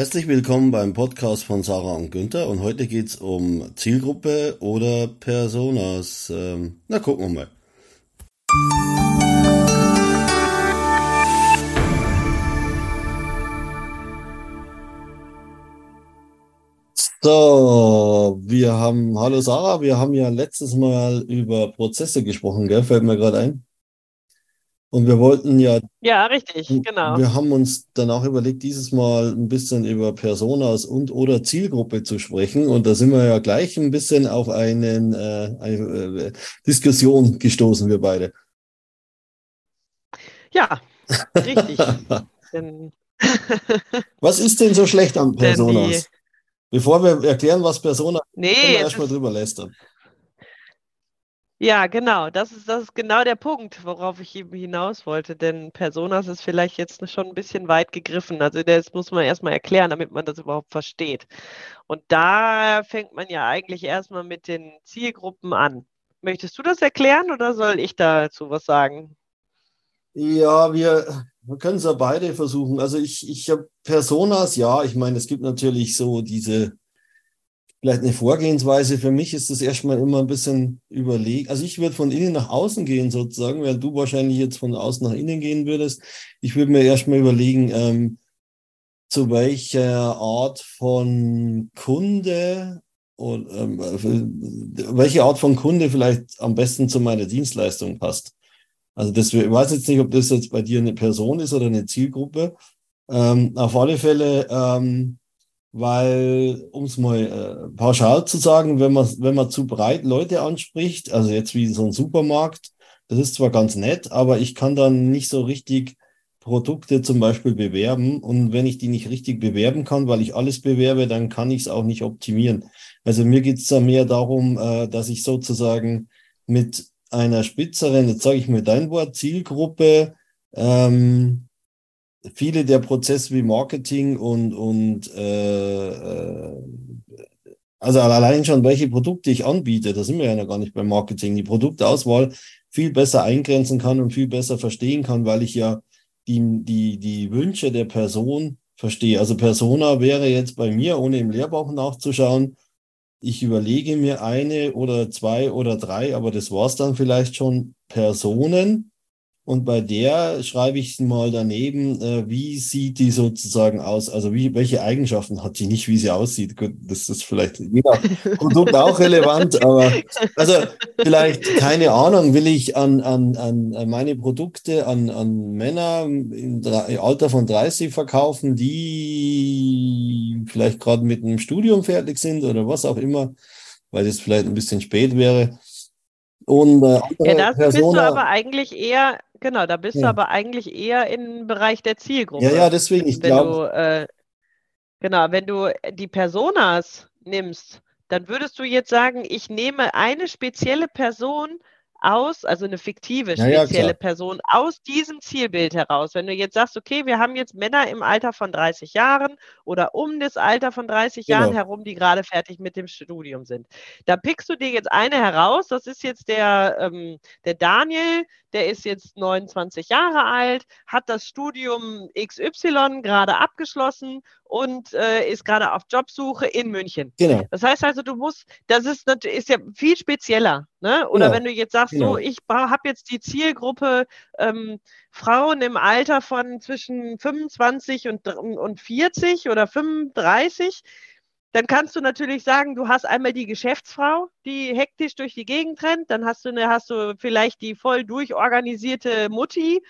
Herzlich willkommen beim Podcast von Sarah und Günther und heute geht's um Zielgruppe oder Personas. Ähm, na, gucken wir mal. So, wir haben, hallo Sarah, wir haben ja letztes Mal über Prozesse gesprochen, gell? Fällt mir gerade ein. Und wir wollten ja. Ja, richtig, genau. Wir haben uns dann auch überlegt, dieses Mal ein bisschen über Personas und oder Zielgruppe zu sprechen. Und da sind wir ja gleich ein bisschen auf einen, äh, eine äh, Diskussion gestoßen, wir beide. Ja, richtig. was ist denn so schlecht an Personas? Bevor wir erklären, was Persona nee, können wir erstmal drüber lästern. Ja, genau. Das ist, das ist genau der Punkt, worauf ich eben hinaus wollte. Denn Personas ist vielleicht jetzt schon ein bisschen weit gegriffen. Also das muss man erstmal erklären, damit man das überhaupt versteht. Und da fängt man ja eigentlich erstmal mit den Zielgruppen an. Möchtest du das erklären oder soll ich dazu was sagen? Ja, wir, wir können es ja beide versuchen. Also ich, ich habe Personas, ja, ich meine, es gibt natürlich so diese vielleicht eine Vorgehensweise. Für mich ist das erstmal immer ein bisschen überlegen. Also ich würde von innen nach außen gehen sozusagen, während du wahrscheinlich jetzt von außen nach innen gehen würdest. Ich würde mir erstmal überlegen, ähm, zu welcher Art von Kunde und ähm, welche Art von Kunde vielleicht am besten zu meiner Dienstleistung passt. Also das, ich weiß jetzt nicht, ob das jetzt bei dir eine Person ist oder eine Zielgruppe. Ähm, auf alle Fälle ähm, weil, um es mal äh, pauschal zu sagen, wenn man, wenn man zu breit Leute anspricht, also jetzt wie so ein Supermarkt, das ist zwar ganz nett, aber ich kann dann nicht so richtig Produkte zum Beispiel bewerben. Und wenn ich die nicht richtig bewerben kann, weil ich alles bewerbe, dann kann ich es auch nicht optimieren. Also mir geht es da mehr darum, äh, dass ich sozusagen mit einer spitzeren, jetzt sage ich mir dein Wort, Zielgruppe, ähm, viele der Prozesse wie Marketing und, und äh, äh, also allein schon, welche Produkte ich anbiete, da sind wir ja noch gar nicht beim Marketing, die Produktauswahl viel besser eingrenzen kann und viel besser verstehen kann, weil ich ja die, die, die Wünsche der Person verstehe. Also Persona wäre jetzt bei mir, ohne im Lehrbuch nachzuschauen, ich überlege mir eine oder zwei oder drei, aber das war's dann vielleicht schon Personen, und bei der schreibe ich mal daneben, äh, wie sieht die sozusagen aus? Also wie, welche Eigenschaften hat die nicht, wie sie aussieht? Gut, das ist vielleicht je nach Produkt auch relevant, aber also vielleicht, keine Ahnung, will ich an, an, an meine Produkte an, an Männer im Alter von 30 verkaufen, die vielleicht gerade mit einem Studium fertig sind oder was auch immer, weil das vielleicht ein bisschen spät wäre. Und äh, ja, das Persona, bist du aber eigentlich eher Genau, da bist ja. du aber eigentlich eher im Bereich der Zielgruppe. Ja, ja, deswegen, ich glaube. Äh, genau, wenn du die Personas nimmst, dann würdest du jetzt sagen, ich nehme eine spezielle Person aus, also eine fiktive, spezielle ja, Person aus diesem Zielbild heraus. Wenn du jetzt sagst, okay, wir haben jetzt Männer im Alter von 30 Jahren oder um das Alter von 30 genau. Jahren herum, die gerade fertig mit dem Studium sind. Da pickst du dir jetzt eine heraus, das ist jetzt der, ähm, der Daniel, der ist jetzt 29 Jahre alt, hat das Studium XY gerade abgeschlossen und äh, ist gerade auf Jobsuche in München. Genau. Das heißt also, du musst, das ist, ist ja viel spezieller. Ne? Oder genau. wenn du jetzt sagst, genau. so, ich habe jetzt die Zielgruppe ähm, Frauen im Alter von zwischen 25 und, und 40 oder 35, dann kannst du natürlich sagen, du hast einmal die Geschäftsfrau, die hektisch durch die Gegend rennt, dann hast du, eine, hast du vielleicht die voll durchorganisierte Mutti,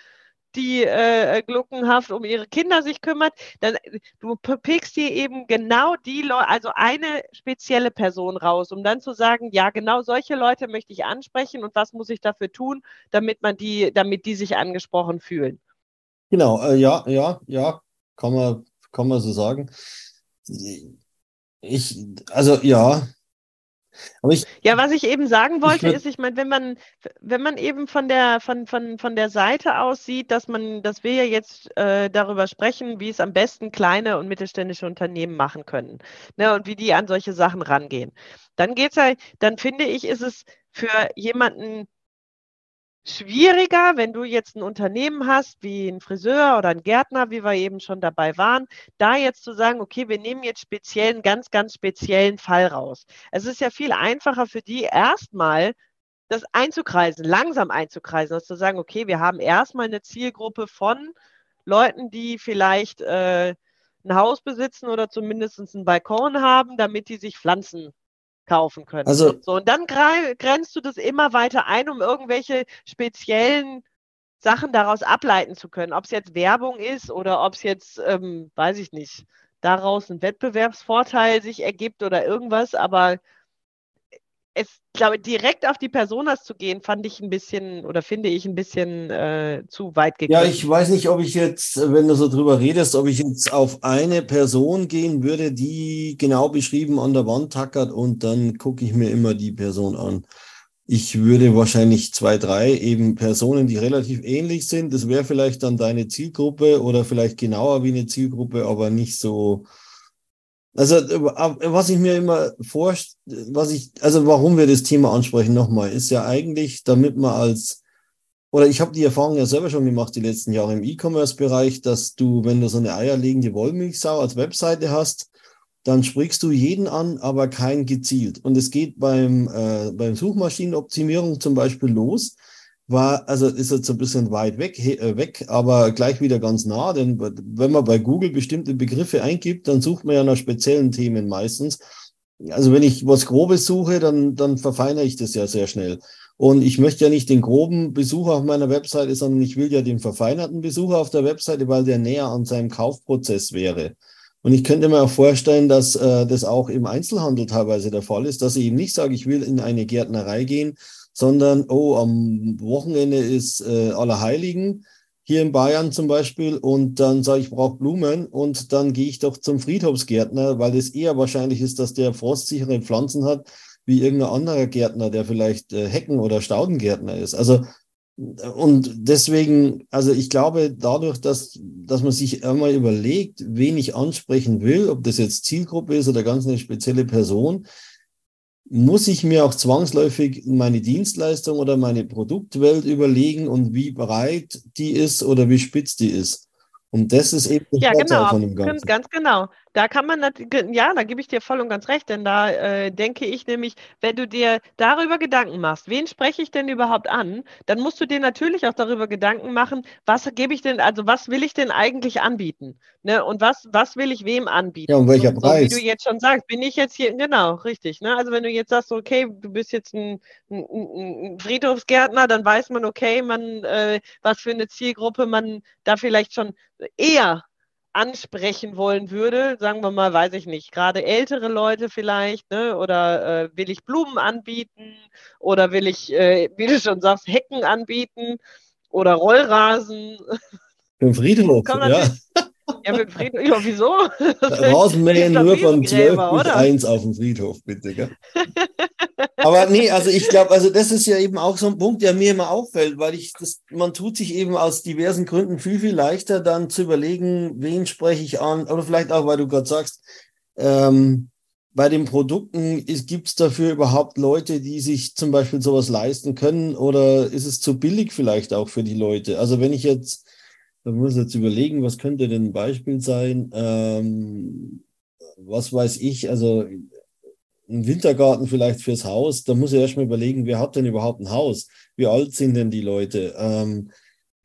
die äh, gluckenhaft um ihre Kinder sich kümmert, dann du pickst dir eben genau die Leute, also eine spezielle Person raus, um dann zu sagen, ja, genau solche Leute möchte ich ansprechen und was muss ich dafür tun, damit man die, damit die sich angesprochen fühlen. Genau, äh, ja, ja, ja, kann man, kann man so sagen. Ich, also ja. Aber ich, ja, was ich eben sagen wollte, ich ist, ich meine, wenn man, wenn man eben von der, von, von, von der Seite aus sieht, dass man, dass wir ja jetzt äh, darüber sprechen, wie es am besten kleine und mittelständische Unternehmen machen können. Ne, und wie die an solche Sachen rangehen. Dann geht's ja, dann finde ich, ist es für jemanden schwieriger, wenn du jetzt ein Unternehmen hast, wie ein Friseur oder ein Gärtner, wie wir eben schon dabei waren, da jetzt zu sagen, okay, wir nehmen jetzt speziell einen ganz, ganz speziellen Fall raus. Es ist ja viel einfacher für die erstmal das einzukreisen, langsam einzukreisen, also zu sagen, okay, wir haben erstmal eine Zielgruppe von Leuten, die vielleicht äh, ein Haus besitzen oder zumindest einen Balkon haben, damit die sich Pflanzen kaufen können. Also, so, und dann grenzt du das immer weiter ein, um irgendwelche speziellen Sachen daraus ableiten zu können. Ob es jetzt Werbung ist oder ob es jetzt, ähm, weiß ich nicht, daraus ein Wettbewerbsvorteil sich ergibt oder irgendwas, aber es, glaube direkt auf die Personas zu gehen, fand ich ein bisschen oder finde ich ein bisschen äh, zu weit gegangen. Ja, ich weiß nicht, ob ich jetzt, wenn du so drüber redest, ob ich jetzt auf eine Person gehen würde, die genau beschrieben an der Wand tackert und dann gucke ich mir immer die Person an. Ich würde wahrscheinlich zwei, drei eben Personen, die relativ ähnlich sind. Das wäre vielleicht dann deine Zielgruppe oder vielleicht genauer wie eine Zielgruppe, aber nicht so also, was ich mir immer vorstelle, was ich, also warum wir das Thema ansprechen nochmal, ist ja eigentlich, damit man als, oder ich habe die Erfahrung ja selber schon gemacht, die letzten Jahre im E-Commerce-Bereich, dass du, wenn du so eine eierlegende Wollmilchsau als Webseite hast, dann sprichst du jeden an, aber kein gezielt. Und es geht beim, äh, beim Suchmaschinenoptimierung zum Beispiel los, war, also ist jetzt ein bisschen weit weg, äh, weg, aber gleich wieder ganz nah, denn wenn man bei Google bestimmte Begriffe eingibt, dann sucht man ja nach speziellen Themen meistens. Also wenn ich was Grobes suche, dann, dann verfeinere ich das ja sehr schnell. Und ich möchte ja nicht den groben Besucher auf meiner Webseite, sondern ich will ja den verfeinerten Besucher auf der Webseite, weil der näher an seinem Kaufprozess wäre. Und ich könnte mir auch vorstellen, dass äh, das auch im Einzelhandel teilweise der Fall ist, dass ich eben nicht sage, ich will in eine Gärtnerei gehen, sondern, oh, am Wochenende ist äh, Allerheiligen, hier in Bayern zum Beispiel, und dann sage ich, ich brauche Blumen und dann gehe ich doch zum Friedhofsgärtner, weil es eher wahrscheinlich ist, dass der frostsichere Pflanzen hat, wie irgendein anderer Gärtner, der vielleicht äh, Hecken- oder Staudengärtner ist. Also und deswegen, also ich glaube, dadurch, dass, dass man sich einmal überlegt, wen ich ansprechen will, ob das jetzt Zielgruppe ist oder ganz eine spezielle Person, muss ich mir auch zwangsläufig meine Dienstleistung oder meine Produktwelt überlegen und wie breit die ist oder wie spitz die ist. Und das ist eben ja, genau, von dem Ganzen. Ganz genau. Da kann man, ja, da gebe ich dir voll und ganz recht, denn da äh, denke ich nämlich, wenn du dir darüber Gedanken machst, wen spreche ich denn überhaupt an, dann musst du dir natürlich auch darüber Gedanken machen, was gebe ich denn, also was will ich denn eigentlich anbieten? Ne? Und was, was will ich wem anbieten? Ja, und welcher so, Preis? So wie du jetzt schon sagst, bin ich jetzt hier, genau, richtig. Ne? Also wenn du jetzt sagst, okay, du bist jetzt ein, ein, ein Friedhofsgärtner, dann weiß man, okay, man, äh, was für eine Zielgruppe man da vielleicht schon eher ansprechen wollen würde, sagen wir mal, weiß ich nicht, gerade ältere Leute vielleicht, ne? oder äh, will ich Blumen anbieten oder will ich, äh, wie du schon sagst, Hecken anbieten oder Rollrasen. Im Friedhof, ja. Ja, mit Friedhof, ja, wieso? Rasenmähen nur von 12 bis 1 auf dem Friedhof, bitte. Gell? Aber nee, also ich glaube, also das ist ja eben auch so ein Punkt, der mir immer auffällt, weil ich das, man tut sich eben aus diversen Gründen viel, viel leichter dann zu überlegen, wen spreche ich an, oder vielleicht auch, weil du gerade sagst, ähm, bei den Produkten gibt es dafür überhaupt Leute, die sich zum Beispiel sowas leisten können oder ist es zu billig vielleicht auch für die Leute? Also wenn ich jetzt da muss ich jetzt überlegen, was könnte denn ein Beispiel sein? Ähm, was weiß ich, also ein Wintergarten vielleicht fürs Haus, da muss ich erstmal überlegen, wer hat denn überhaupt ein Haus? Wie alt sind denn die Leute? Ähm,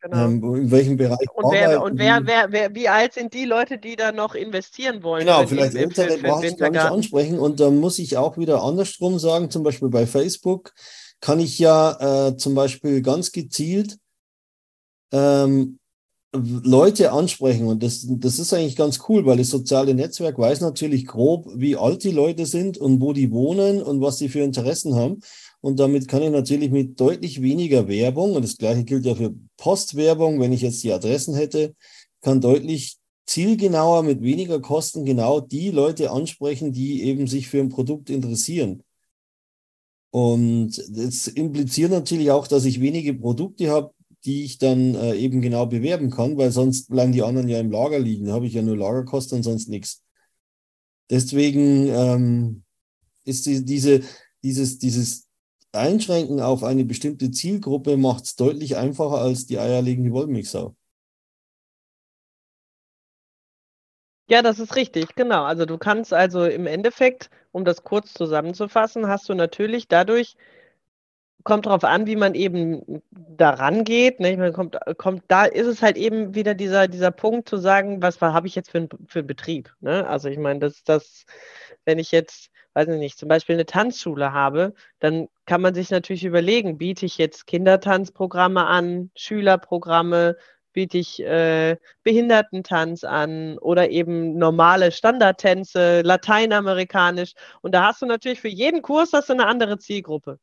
genau. ähm, in welchem Bereich und, wer, und wer, wer, wer, wie alt sind die Leute, die da noch investieren wollen? Genau, vielleicht ältere brauche ich gar nicht ansprechen. Und da muss ich auch wieder andersrum sagen, zum Beispiel bei Facebook kann ich ja äh, zum Beispiel ganz gezielt ähm, Leute ansprechen und das, das ist eigentlich ganz cool, weil das soziale Netzwerk weiß natürlich grob, wie alt die Leute sind und wo die wohnen und was sie für Interessen haben. Und damit kann ich natürlich mit deutlich weniger Werbung, und das gleiche gilt ja für Postwerbung, wenn ich jetzt die Adressen hätte, kann deutlich zielgenauer mit weniger Kosten genau die Leute ansprechen, die eben sich für ein Produkt interessieren. Und das impliziert natürlich auch, dass ich wenige Produkte habe, die ich dann äh, eben genau bewerben kann, weil sonst bleiben die anderen ja im Lager liegen. Da habe ich ja nur Lagerkosten und sonst nichts. Deswegen ähm, ist die, diese, dieses, dieses, einschränken auf eine bestimmte Zielgruppe macht es deutlich einfacher als die eierlegende Wollmilchsau. Ja, das ist richtig, genau. Also du kannst also im Endeffekt, um das kurz zusammenzufassen, hast du natürlich dadurch kommt darauf an, wie man eben daran geht. Ne? Man kommt, kommt, da ist es halt eben wieder dieser, dieser Punkt zu sagen, was habe ich jetzt für, ein, für einen Betrieb? Ne? Also ich meine, das, das, wenn ich jetzt, weiß ich nicht, zum Beispiel eine Tanzschule habe, dann kann man sich natürlich überlegen, biete ich jetzt Kindertanzprogramme an, Schülerprogramme, biete ich äh, Behindertentanz an oder eben normale Standardtänze, lateinamerikanisch. Und da hast du natürlich für jeden Kurs hast du eine andere Zielgruppe.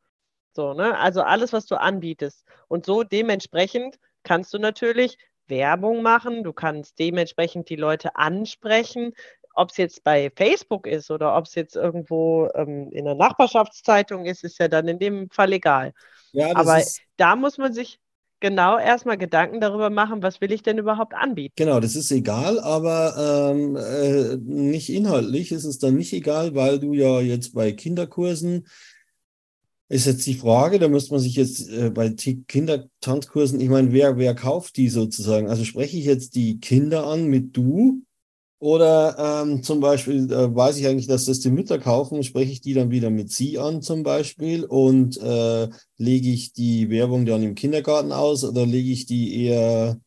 So, ne? Also alles, was du anbietest. Und so dementsprechend kannst du natürlich Werbung machen, du kannst dementsprechend die Leute ansprechen, ob es jetzt bei Facebook ist oder ob es jetzt irgendwo ähm, in der Nachbarschaftszeitung ist, ist ja dann in dem Fall egal. Ja, Aber da muss man sich genau erstmal Gedanken darüber machen, was will ich denn überhaupt anbieten. Genau, das ist egal, aber ähm, äh, nicht inhaltlich ist es dann nicht egal, weil du ja jetzt bei Kinderkursen ist jetzt die Frage, da müsste man sich jetzt äh, bei Kindertanzkursen, ich meine, wer, wer kauft die sozusagen? Also spreche ich jetzt die Kinder an mit du oder ähm, zum Beispiel äh, weiß ich eigentlich, dass das die Mütter kaufen, spreche ich die dann wieder mit sie an zum Beispiel und äh, lege ich die Werbung dann im Kindergarten aus oder lege ich die eher,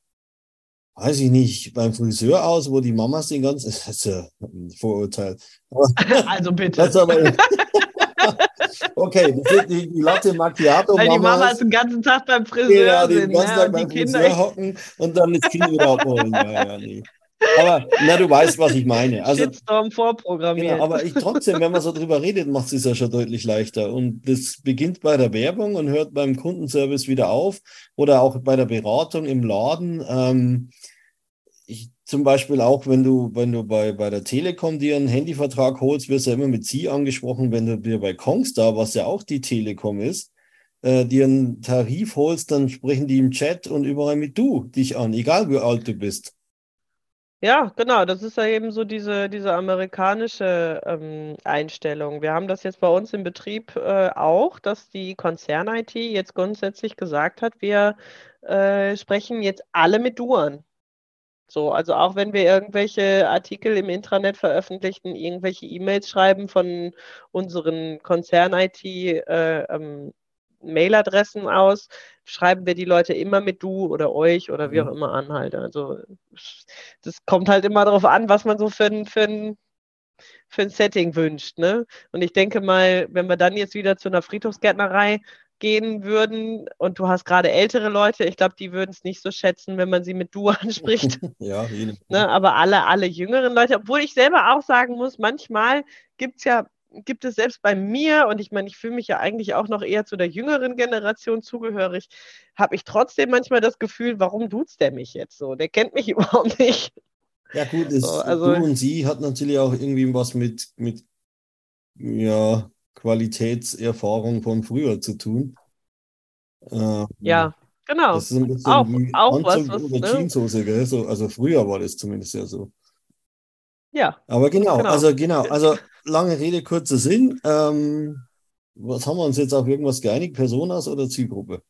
weiß ich nicht, beim Friseur aus, wo die Mamas den ganzen, das ist ja ein Vorurteil. also bitte. Okay, die, die Latte Macchiato. Weil die Mama ist den ganzen Tag beim Friseur. Ja, den ganzen Tag beim Kinder Friseur hocken und dann das Kind wieder abholen. Ja, ja, nee. Aber na, du weißt, was ich meine. Also, Shitstorm vorprogrammiert. Genau, aber ich trotzdem, wenn man so drüber redet, macht es ja schon deutlich leichter. Und das beginnt bei der Werbung und hört beim Kundenservice wieder auf oder auch bei der Beratung im Laden. Ähm, ich zum Beispiel auch, wenn du, wenn du bei, bei der Telekom dir einen Handyvertrag holst, wirst du ja immer mit Sie angesprochen. Wenn du dir bei Kongstar, was ja auch die Telekom ist, äh, dir einen Tarif holst, dann sprechen die im Chat und überall mit du dich an, egal wie alt du bist. Ja, genau, das ist ja eben so diese, diese amerikanische ähm, Einstellung. Wir haben das jetzt bei uns im Betrieb äh, auch, dass die Konzern-IT jetzt grundsätzlich gesagt hat, wir äh, sprechen jetzt alle mit du an. So, also auch wenn wir irgendwelche Artikel im Intranet veröffentlichen, irgendwelche E-Mails schreiben von unseren Konzern-IT äh, ähm, aus, schreiben wir die Leute immer mit du oder euch oder wie auch mhm. immer an halt. Also das kommt halt immer darauf an, was man so für ein, für ein, für ein Setting wünscht. Ne? Und ich denke mal, wenn wir dann jetzt wieder zu einer Friedhofsgärtnerei gehen würden und du hast gerade ältere Leute, ich glaube, die würden es nicht so schätzen, wenn man sie mit du anspricht. ja, ne, aber alle, alle jüngeren Leute, obwohl ich selber auch sagen muss, manchmal gibt es ja gibt es selbst bei mir, und ich meine, ich fühle mich ja eigentlich auch noch eher zu der jüngeren Generation zugehörig, habe ich trotzdem manchmal das Gefühl, warum duzt der mich jetzt so? Der kennt mich überhaupt nicht. Ja, gut, ist, so, also, du und sie hat natürlich auch irgendwie was mit, mit ja, Qualitätserfahrung von früher zu tun. Ähm, ja, genau. Das ist ein bisschen auch, wie auch Anzug was, was, oder ne? Jeanshose, gell? So, also früher war das zumindest ja so. Ja. Aber genau, genau, also genau, also lange Rede, kurzer Sinn. Ähm, was haben wir uns jetzt auf irgendwas geeinigt? Personas oder Zielgruppe?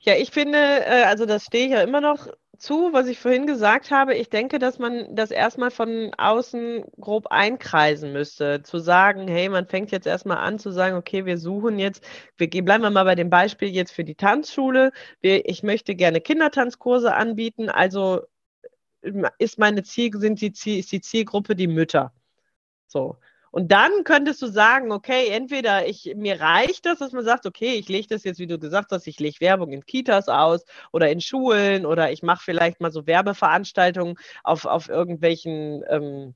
Ja, ich finde, äh, also das stehe ich ja immer noch zu, was ich vorhin gesagt habe. Ich denke, dass man das erstmal von außen grob einkreisen müsste. Zu sagen, hey, man fängt jetzt erstmal an zu sagen, okay, wir suchen jetzt, wir bleiben wir mal bei dem Beispiel jetzt für die Tanzschule. ich möchte gerne Kindertanzkurse anbieten. Also ist meine Ziel, sind die, ist die Zielgruppe die Mütter. So. Und dann könntest du sagen, okay, entweder ich, mir reicht das, dass man sagt, okay, ich lege das jetzt, wie du gesagt hast, ich lege Werbung in Kitas aus oder in Schulen oder ich mache vielleicht mal so Werbeveranstaltungen auf, auf irgendwelchen ähm,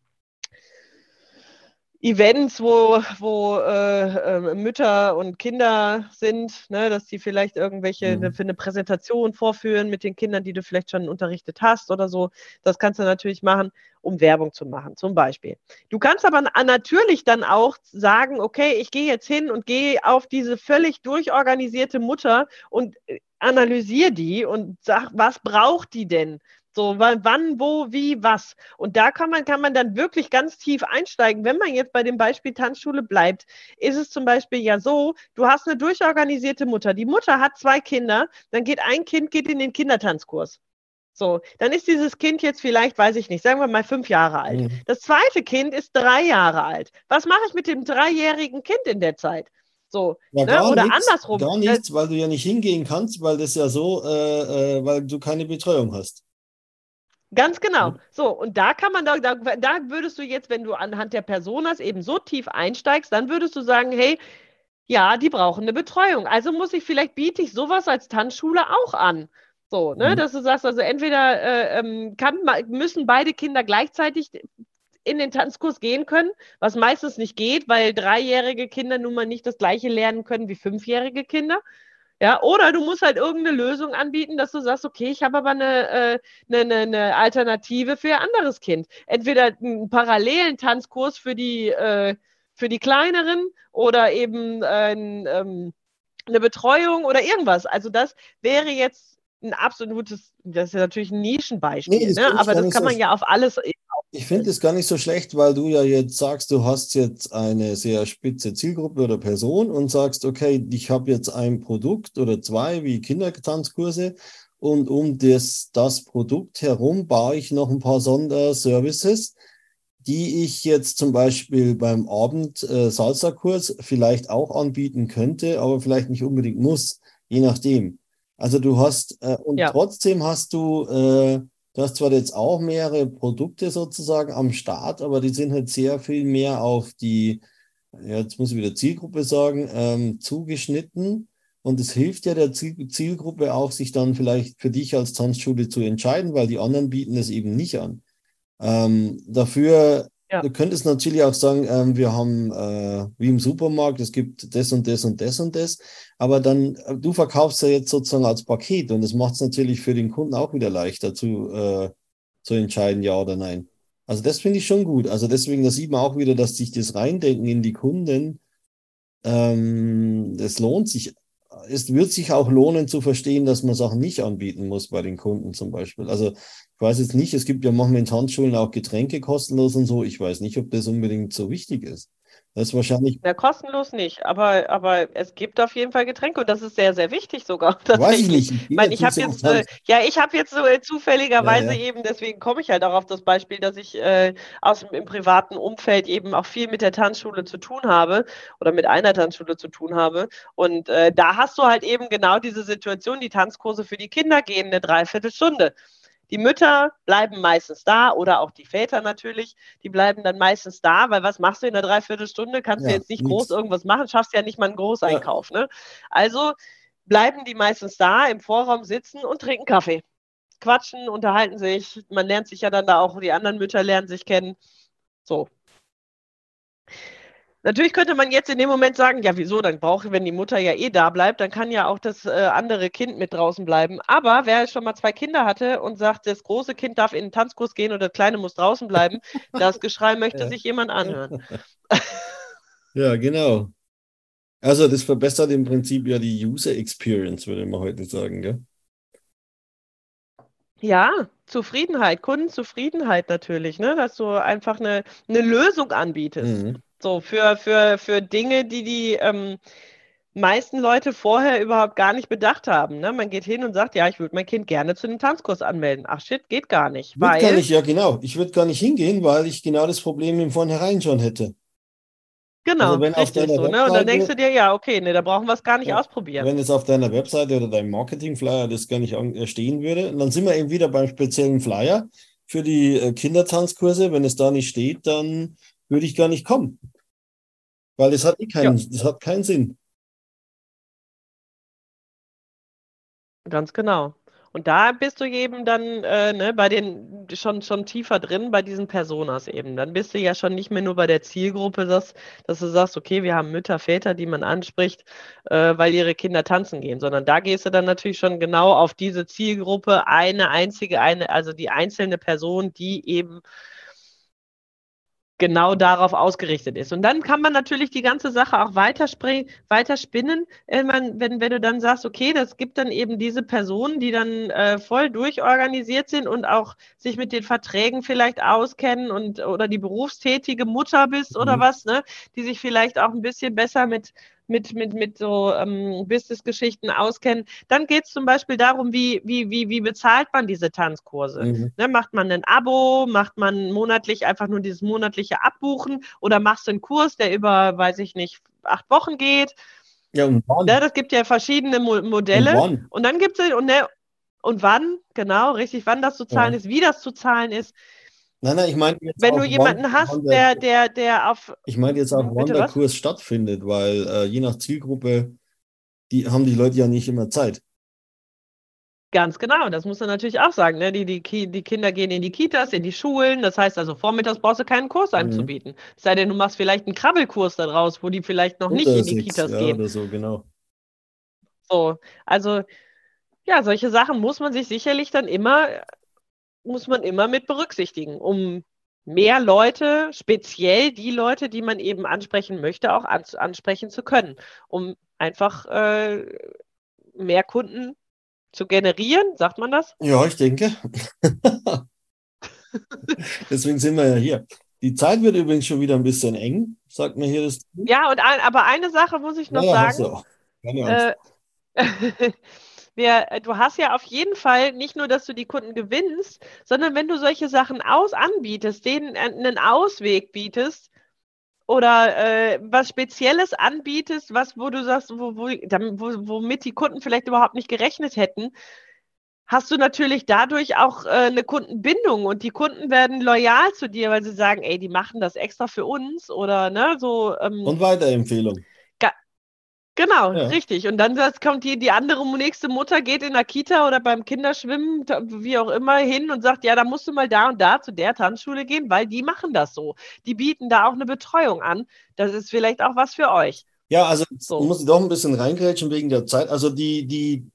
Events, wo, wo äh, äh, Mütter und Kinder sind, ne, dass die vielleicht irgendwelche mhm. für eine Präsentation vorführen mit den Kindern, die du vielleicht schon unterrichtet hast oder so. Das kannst du natürlich machen, um Werbung zu machen, zum Beispiel. Du kannst aber natürlich dann auch sagen, okay, ich gehe jetzt hin und gehe auf diese völlig durchorganisierte Mutter und äh, analysiere die und sag, was braucht die denn? So, wann, wo, wie, was. Und da kann man, kann man dann wirklich ganz tief einsteigen. Wenn man jetzt bei dem Beispiel Tanzschule bleibt, ist es zum Beispiel ja so, du hast eine durchorganisierte Mutter. Die Mutter hat zwei Kinder, dann geht ein Kind geht in den Kindertanzkurs. So, dann ist dieses Kind jetzt vielleicht, weiß ich nicht, sagen wir mal fünf Jahre alt. Mhm. Das zweite Kind ist drei Jahre alt. Was mache ich mit dem dreijährigen Kind in der Zeit? So, ja, ne? oder nichts, andersrum. Gar nichts, weil du ja nicht hingehen kannst, weil das ja so, äh, äh, weil du keine Betreuung hast. Ganz genau. So, und da kann man, da, da, da würdest du jetzt, wenn du anhand der Personas eben so tief einsteigst, dann würdest du sagen, hey, ja, die brauchen eine Betreuung. Also muss ich, vielleicht biete ich sowas als Tanzschule auch an. So, ne, mhm. dass du sagst, also entweder äh, ähm, kann, müssen beide Kinder gleichzeitig in den Tanzkurs gehen können, was meistens nicht geht, weil dreijährige Kinder nun mal nicht das gleiche lernen können wie fünfjährige Kinder. Ja, oder du musst halt irgendeine Lösung anbieten, dass du sagst, okay, ich habe aber eine, äh, eine, eine, Alternative für ein anderes Kind. Entweder einen parallelen Tanzkurs für die, äh, für die kleineren oder eben äh, ähm, eine Betreuung oder irgendwas. Also das wäre jetzt ein absolutes, das ist natürlich ein Nischenbeispiel, nee, ne? aber das kann man ja auf alles ich finde es gar nicht so schlecht, weil du ja jetzt sagst, du hast jetzt eine sehr spitze Zielgruppe oder Person und sagst, okay, ich habe jetzt ein Produkt oder zwei wie Kindertanzkurse und um das, das Produkt herum baue ich noch ein paar Sonderservices, die ich jetzt zum Beispiel beim Abend äh, Salsa-Kurs vielleicht auch anbieten könnte, aber vielleicht nicht unbedingt muss, je nachdem. Also du hast, äh, und ja. trotzdem hast du äh, Du hast zwar jetzt auch mehrere Produkte sozusagen am Start, aber die sind halt sehr viel mehr auf die, ja, jetzt muss ich wieder Zielgruppe sagen, ähm, zugeschnitten. Und es hilft ja der Zielgruppe auch, sich dann vielleicht für dich als Tanzschule zu entscheiden, weil die anderen bieten es eben nicht an. Ähm, dafür ja. Du könntest natürlich auch sagen, ähm, wir haben äh, wie im Supermarkt, es gibt das und das und das und das, aber dann, äh, du verkaufst ja jetzt sozusagen als Paket und das macht es natürlich für den Kunden auch wieder leichter zu, äh, zu entscheiden, ja oder nein. Also das finde ich schon gut. Also deswegen, da sieht man auch wieder, dass sich das Reindenken in die Kunden, ähm, das lohnt sich es wird sich auch lohnen zu verstehen, dass man Sachen nicht anbieten muss bei den Kunden zum Beispiel. Also ich weiß jetzt nicht, es gibt ja manchmal in Tanzschulen auch Getränke kostenlos und so. Ich weiß nicht, ob das unbedingt so wichtig ist. Das ist wahrscheinlich. Ja, kostenlos nicht, aber, aber es gibt auf jeden Fall Getränke und das ist sehr, sehr wichtig sogar. Weiß ich nicht. Ich, meine, ich habe jetzt, äh, ja, ich habe jetzt so äh, zufälligerweise ja, ja. eben, deswegen komme ich halt auch auf das Beispiel, dass ich äh, aus dem im privaten Umfeld eben auch viel mit der Tanzschule zu tun habe oder mit einer Tanzschule zu tun habe. Und äh, da hast du halt eben genau diese Situation, die Tanzkurse für die Kinder gehen eine Dreiviertelstunde. Die Mütter bleiben meistens da oder auch die Väter natürlich, die bleiben dann meistens da, weil was machst du in einer Dreiviertelstunde? Kannst ja, du jetzt nicht groß irgendwas machen, schaffst ja nicht mal einen Großeinkauf. Ja. Ne? Also bleiben die meistens da, im Vorraum sitzen und trinken Kaffee. Quatschen, unterhalten sich, man lernt sich ja dann da auch, die anderen Mütter lernen sich kennen. So. Natürlich könnte man jetzt in dem Moment sagen, ja, wieso, dann brauche ich, wenn die Mutter ja eh da bleibt, dann kann ja auch das äh, andere Kind mit draußen bleiben. Aber wer schon mal zwei Kinder hatte und sagt, das große Kind darf in den Tanzkurs gehen und das kleine muss draußen bleiben, das Geschrei möchte ja. sich jemand anhören. ja, genau. Also das verbessert im Prinzip ja die User Experience, würde man heute sagen, gell? Ja, Zufriedenheit, Kundenzufriedenheit natürlich, ne? dass du einfach eine, eine Lösung anbietest. Mhm. So, für, für, für Dinge, die die ähm, meisten Leute vorher überhaupt gar nicht bedacht haben. Ne? Man geht hin und sagt, ja, ich würde mein Kind gerne zu dem Tanzkurs anmelden. Ach shit, geht gar nicht. Weil... gar nicht, ja genau. Ich würde gar nicht hingehen, weil ich genau das Problem im Vornherein schon hätte. Genau, also wenn richtig so. ne? Und dann denkst du dir, ja, okay, ne, da brauchen wir es gar nicht ja, ausprobieren. Wenn es auf deiner Webseite oder deinem Marketing-Flyer das gar nicht äh, stehen würde, dann sind wir eben wieder beim speziellen Flyer für die äh, Kindertanzkurse. Wenn es da nicht steht, dann würde ich gar nicht kommen. Weil das hat eh keinen, ja. das hat keinen Sinn. Ganz genau. Und da bist du eben dann äh, ne, bei den schon, schon tiefer drin, bei diesen Personas eben. Dann bist du ja schon nicht mehr nur bei der Zielgruppe, dass, dass du sagst, okay, wir haben Mütter, Väter, die man anspricht, äh, weil ihre Kinder tanzen gehen, sondern da gehst du dann natürlich schon genau auf diese Zielgruppe, eine einzige, eine, also die einzelne Person, die eben genau darauf ausgerichtet ist. Und dann kann man natürlich die ganze Sache auch weiterspringen, weiterspinnen, wenn, man, wenn, wenn du dann sagst, okay, das gibt dann eben diese Personen, die dann äh, voll durchorganisiert sind und auch sich mit den Verträgen vielleicht auskennen und oder die berufstätige Mutter bist mhm. oder was, ne, die sich vielleicht auch ein bisschen besser mit mit, mit, mit so ähm, Business-Geschichten auskennen. Dann geht es zum Beispiel darum, wie, wie, wie, wie bezahlt man diese Tanzkurse? Mhm. Ne, macht man ein Abo, macht man monatlich einfach nur dieses monatliche Abbuchen oder machst du einen Kurs, der über, weiß ich nicht, acht Wochen geht? Ja, und wann? Ne, das gibt ja verschiedene Mo Modelle. Und, und dann gibt es, und, ne, und wann, genau, richtig, wann das zu zahlen ja. ist, wie das zu zahlen ist. Nein, nein, ich meine jetzt Wenn du jemanden wann, hast, der, der, der auf. Ich meine jetzt auch, wann der? Kurs stattfindet, weil äh, je nach Zielgruppe die, haben die Leute ja nicht immer Zeit. Ganz genau, das muss man natürlich auch sagen. Ne? Die, die, die Kinder gehen in die Kitas, in die Schulen. Das heißt also, vormittags brauchst du keinen Kurs mhm. anzubieten. Mhm. Es sei denn, du machst vielleicht einen Krabbelkurs daraus, wo die vielleicht noch nicht in die sechs, Kitas ja, gehen. Oder so, genau. So, also ja, solche Sachen muss man sich sicherlich dann immer muss man immer mit berücksichtigen, um mehr Leute, speziell die Leute, die man eben ansprechen möchte, auch ans ansprechen zu können, um einfach äh, mehr Kunden zu generieren, sagt man das? Ja, ich denke. Deswegen sind wir ja hier. Die Zeit wird übrigens schon wieder ein bisschen eng, sagt mir hier das. Ja, und ein, aber eine Sache muss ich noch ja, sagen. Äh, wir, äh, du hast ja auf jeden Fall nicht nur, dass du die Kunden gewinnst, sondern wenn du solche Sachen aus anbietest, denen einen Ausweg bietest oder äh, was Spezielles anbietest, was, wo du sagst, wo, wo, wo, womit die Kunden vielleicht überhaupt nicht gerechnet hätten, hast du natürlich dadurch auch äh, eine Kundenbindung und die Kunden werden loyal zu dir, weil sie sagen, ey, die machen das extra für uns oder ne, so. Ähm, und Weiterempfehlung. Genau, ja. richtig. Und dann kommt die, die andere nächste Mutter, geht in der Kita oder beim Kinderschwimmen, wie auch immer, hin und sagt, ja, da musst du mal da und da zu der Tanzschule gehen, weil die machen das so. Die bieten da auch eine Betreuung an. Das ist vielleicht auch was für euch. Ja, also so. muss ich doch ein bisschen reingrätschen wegen der Zeit. Also die, die,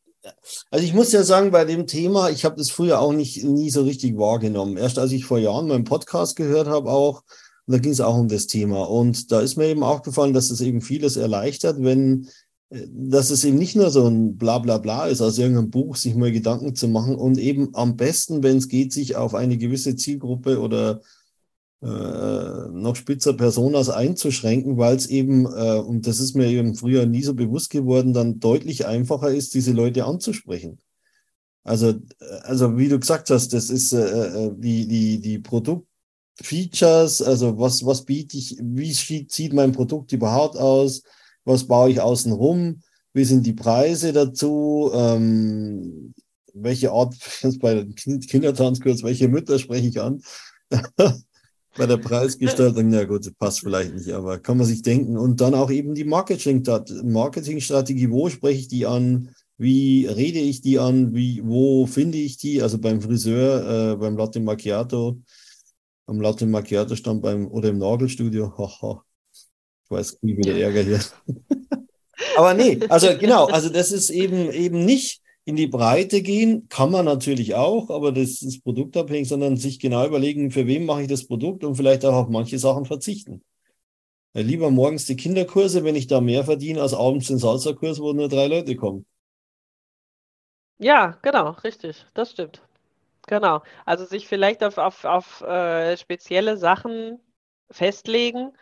also ich muss ja sagen, bei dem Thema, ich habe das früher auch nicht nie so richtig wahrgenommen. Erst als ich vor Jahren meinen Podcast gehört habe, auch, und da ging es auch um das Thema. Und da ist mir eben auch gefallen, dass es eben vieles erleichtert, wenn, äh, dass es eben nicht nur so ein Blablabla Bla, Bla ist, aus irgendeinem Buch sich mal Gedanken zu machen und eben am besten, wenn es geht, sich auf eine gewisse Zielgruppe oder äh, noch spitzer Personas einzuschränken, weil es eben, äh, und das ist mir eben früher nie so bewusst geworden, dann deutlich einfacher ist, diese Leute anzusprechen. Also, äh, also wie du gesagt hast, das ist äh, äh die, die, die Produkt, Features, also was, was biete ich, wie sieht mein Produkt überhaupt aus, was baue ich außen rum, wie sind die Preise dazu, ähm, welche Art, bei den Kindertanzkurs, welche Mütter spreche ich an? bei der Preisgestaltung, ja gut, passt vielleicht nicht, aber kann man sich denken. Und dann auch eben die Marketingstrategie, wo spreche ich die an? Wie rede ich die an? Wie, wo finde ich die? Also beim Friseur, äh, beim Latte Macchiato, am Latte Macchiato stand beim oder im Nagelstudio. Haha. Ich weiß nie wieder Ärger hier. Aber nee, also genau, also das ist eben eben nicht in die Breite gehen, kann man natürlich auch, aber das ist produktabhängig, sondern sich genau überlegen, für wen mache ich das Produkt und vielleicht auch auf manche Sachen verzichten. Ja, lieber morgens die Kinderkurse, wenn ich da mehr verdiene, als abends den Salsa-Kurs, wo nur drei Leute kommen. Ja, genau, richtig, das stimmt. Genau. Also sich vielleicht auf, auf, auf äh, spezielle Sachen festlegen.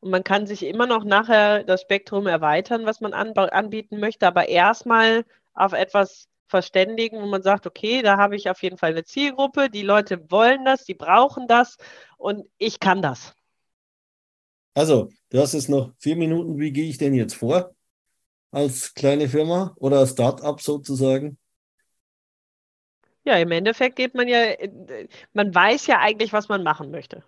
Und man kann sich immer noch nachher das Spektrum erweitern, was man an, anbieten möchte, aber erstmal auf etwas verständigen, wo man sagt, okay, da habe ich auf jeden Fall eine Zielgruppe, die Leute wollen das, die brauchen das und ich kann das. Also, du hast jetzt noch vier Minuten. Wie gehe ich denn jetzt vor? Als kleine Firma oder Start-up sozusagen? Ja, im Endeffekt geht man ja, äh, man weiß ja eigentlich, was man machen möchte.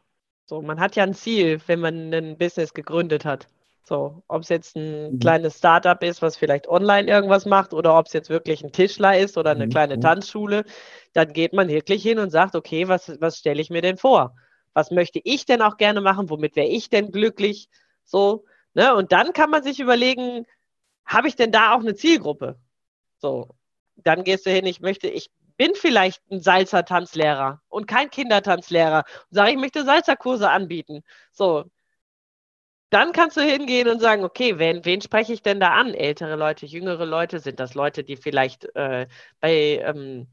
So, man hat ja ein Ziel, wenn man ein Business gegründet hat. So, ob es jetzt ein mhm. kleines Startup ist, was vielleicht online irgendwas macht, oder ob es jetzt wirklich ein Tischler ist oder eine mhm. kleine mhm. Tanzschule, dann geht man wirklich hin und sagt, okay, was, was stelle ich mir denn vor? Was möchte ich denn auch gerne machen? Womit wäre ich denn glücklich? So, ne? Und dann kann man sich überlegen, habe ich denn da auch eine Zielgruppe? So, dann gehst du hin, ich möchte, ich bin vielleicht ein Salzer-Tanzlehrer und kein Kindertanzlehrer und sage, ich möchte Salzerkurse anbieten. So, dann kannst du hingehen und sagen, okay, wen, wen spreche ich denn da an? Ältere Leute, jüngere Leute? Sind das Leute, die vielleicht äh, bei ähm,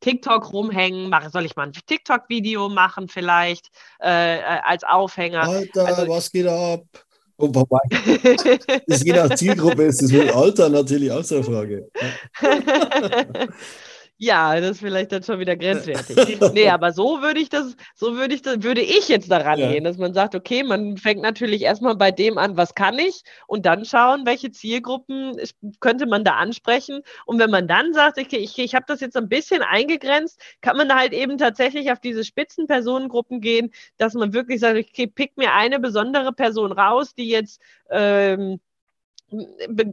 TikTok rumhängen? Mach, soll ich mal ein TikTok-Video machen vielleicht äh, äh als Aufhänger? Alter, also, was geht ab? Oh, wobei, das je nach Zielgruppe ist das mit Alter natürlich auch so eine Frage. Ja, das ist vielleicht dann schon wieder grenzwertig. nee, aber so würde ich das, so würde ich das, würde ich jetzt daran ja. gehen, dass man sagt, okay, man fängt natürlich erstmal bei dem an, was kann ich, und dann schauen, welche Zielgruppen könnte man da ansprechen. Und wenn man dann sagt, okay, ich, ich habe das jetzt ein bisschen eingegrenzt, kann man da halt eben tatsächlich auf diese Spitzenpersonengruppen gehen, dass man wirklich sagt, okay, pick mir eine besondere Person raus, die jetzt ähm,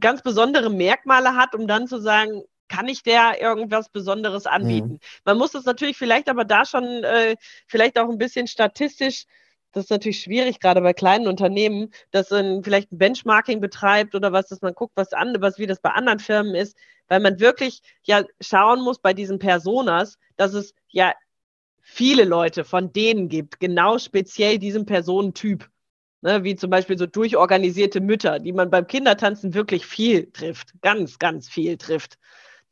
ganz besondere Merkmale hat, um dann zu sagen, kann ich der irgendwas Besonderes anbieten? Mhm. Man muss das natürlich vielleicht aber da schon äh, vielleicht auch ein bisschen statistisch das ist natürlich schwierig, gerade bei kleinen Unternehmen, dass man vielleicht ein Benchmarking betreibt oder was, dass man guckt, was, an, was wie das bei anderen Firmen ist, weil man wirklich ja schauen muss bei diesen Personas, dass es ja viele Leute von denen gibt, genau speziell diesem Personentyp. Ne, wie zum Beispiel so durchorganisierte Mütter, die man beim Kindertanzen wirklich viel trifft, ganz, ganz viel trifft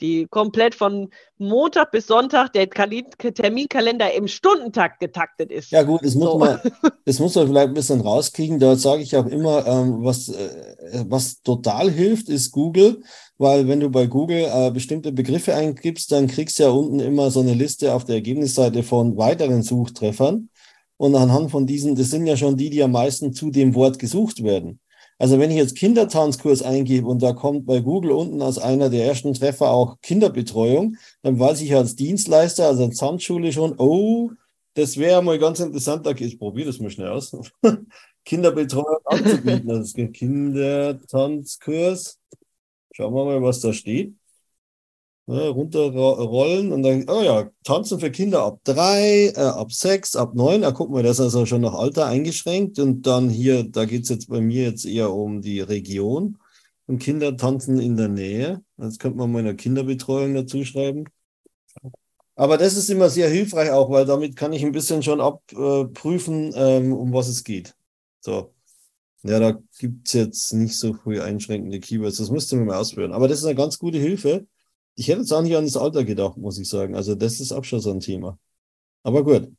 die komplett von Montag bis Sonntag der Terminkalender im Stundentakt getaktet ist. Ja gut, das muss, so. man, das muss man vielleicht ein bisschen rauskriegen. Da sage ich auch immer, ähm, was, äh, was total hilft, ist Google, weil wenn du bei Google äh, bestimmte Begriffe eingibst, dann kriegst du ja unten immer so eine Liste auf der Ergebnisseite von weiteren Suchtreffern. Und anhand von diesen, das sind ja schon die, die am meisten zu dem Wort gesucht werden. Also wenn ich jetzt Kindertanzkurs eingebe und da kommt bei Google unten als einer der ersten Treffer auch Kinderbetreuung, dann weiß ich als Dienstleister, also als Tanzschule schon, oh, das wäre mal ganz interessant. Ich probiere das mal schnell aus. Kinderbetreuung anzubieten. Ein Kindertanzkurs. Schauen wir mal, was da steht ne, runterrollen und dann, oh ja, tanzen für Kinder ab drei, äh, ab sechs, ab neun. Da gucken wir, das ist also schon nach Alter eingeschränkt. Und dann hier, da geht es jetzt bei mir jetzt eher um die Region. Und Kinder tanzen in der Nähe. Das könnte man meiner Kinderbetreuung dazu schreiben. Aber das ist immer sehr hilfreich auch, weil damit kann ich ein bisschen schon abprüfen, ähm, um was es geht. So. Ja, da gibt es jetzt nicht so viel einschränkende Keywords. Das müsste man mal ausprobieren. Aber das ist eine ganz gute Hilfe. Ich hätte jetzt auch nicht an das Alter gedacht, muss ich sagen. Also das ist auch schon so ein Thema. Aber gut.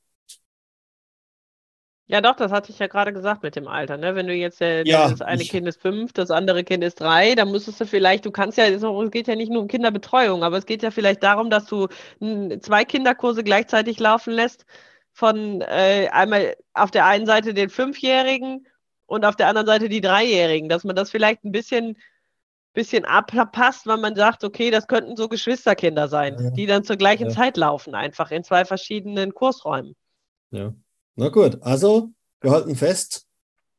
Ja, doch, das hatte ich ja gerade gesagt mit dem Alter. Ne? Wenn du jetzt, äh, ja, das eine ich, Kind ist fünf, das andere Kind ist drei, dann müsstest du vielleicht, du kannst ja, es geht ja nicht nur um Kinderbetreuung, aber es geht ja vielleicht darum, dass du zwei Kinderkurse gleichzeitig laufen lässt. Von äh, einmal auf der einen Seite den Fünfjährigen und auf der anderen Seite die Dreijährigen, dass man das vielleicht ein bisschen bisschen abpasst, weil man sagt, okay, das könnten so Geschwisterkinder sein, ja. die dann zur gleichen ja. Zeit laufen, einfach in zwei verschiedenen Kursräumen. Ja, na gut, also wir halten fest,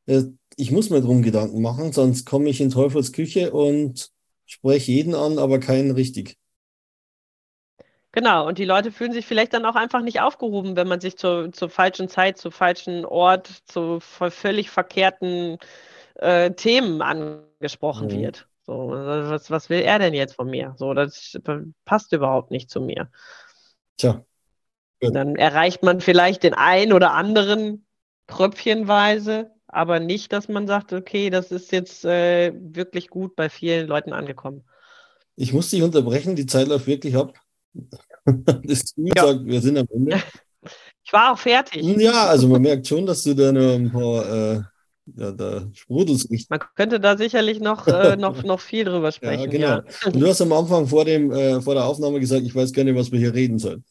äh, ich muss mir drum Gedanken machen, sonst komme ich in Teufels Küche und spreche jeden an, aber keinen richtig. Genau, und die Leute fühlen sich vielleicht dann auch einfach nicht aufgehoben, wenn man sich zur, zur falschen Zeit, zum falschen Ort, zu völlig verkehrten äh, Themen angesprochen mhm. wird. So, was, was will er denn jetzt von mir? So, das passt überhaupt nicht zu mir. Tja. Gut. Dann erreicht man vielleicht den einen oder anderen tröpfchenweise, aber nicht, dass man sagt, okay, das ist jetzt äh, wirklich gut bei vielen Leuten angekommen. Ich muss dich unterbrechen, die Zeit läuft wirklich ab. das ja. sagt, wir sind am Ende. Ich war auch fertig. Ja, also man merkt schon, dass du da noch ein paar äh, ja, da sprudelt es nicht. Man könnte da sicherlich noch, äh, noch, noch viel drüber sprechen. Ja, genau. Ja. Du hast am Anfang vor, dem, äh, vor der Aufnahme gesagt, ich weiß gar nicht, was wir hier reden sollen.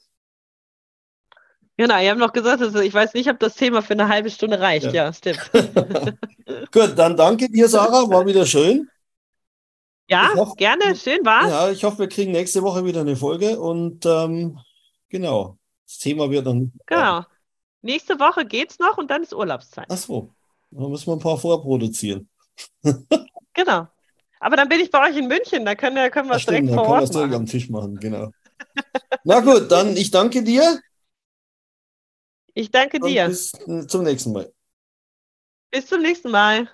Genau, ihr habt noch gesagt, also ich weiß nicht, ob das Thema für eine halbe Stunde reicht. Ja, ja stimmt. Gut, dann danke dir, Sarah. War wieder schön. Ja, hoffe, gerne. Schön war's. Ja, ich hoffe, wir kriegen nächste Woche wieder eine Folge und ähm, genau, das Thema wird dann. Genau. Nächste Woche geht's noch und dann ist Urlaubszeit. Ach so. Da müssen wir ein paar vorproduzieren. genau. Aber dann bin ich bei euch in München, da können, können wir es direkt vor Ort machen. direkt am Tisch machen, genau. Na gut, dann ich danke dir. Ich danke dir. Bis zum nächsten Mal. Bis zum nächsten Mal.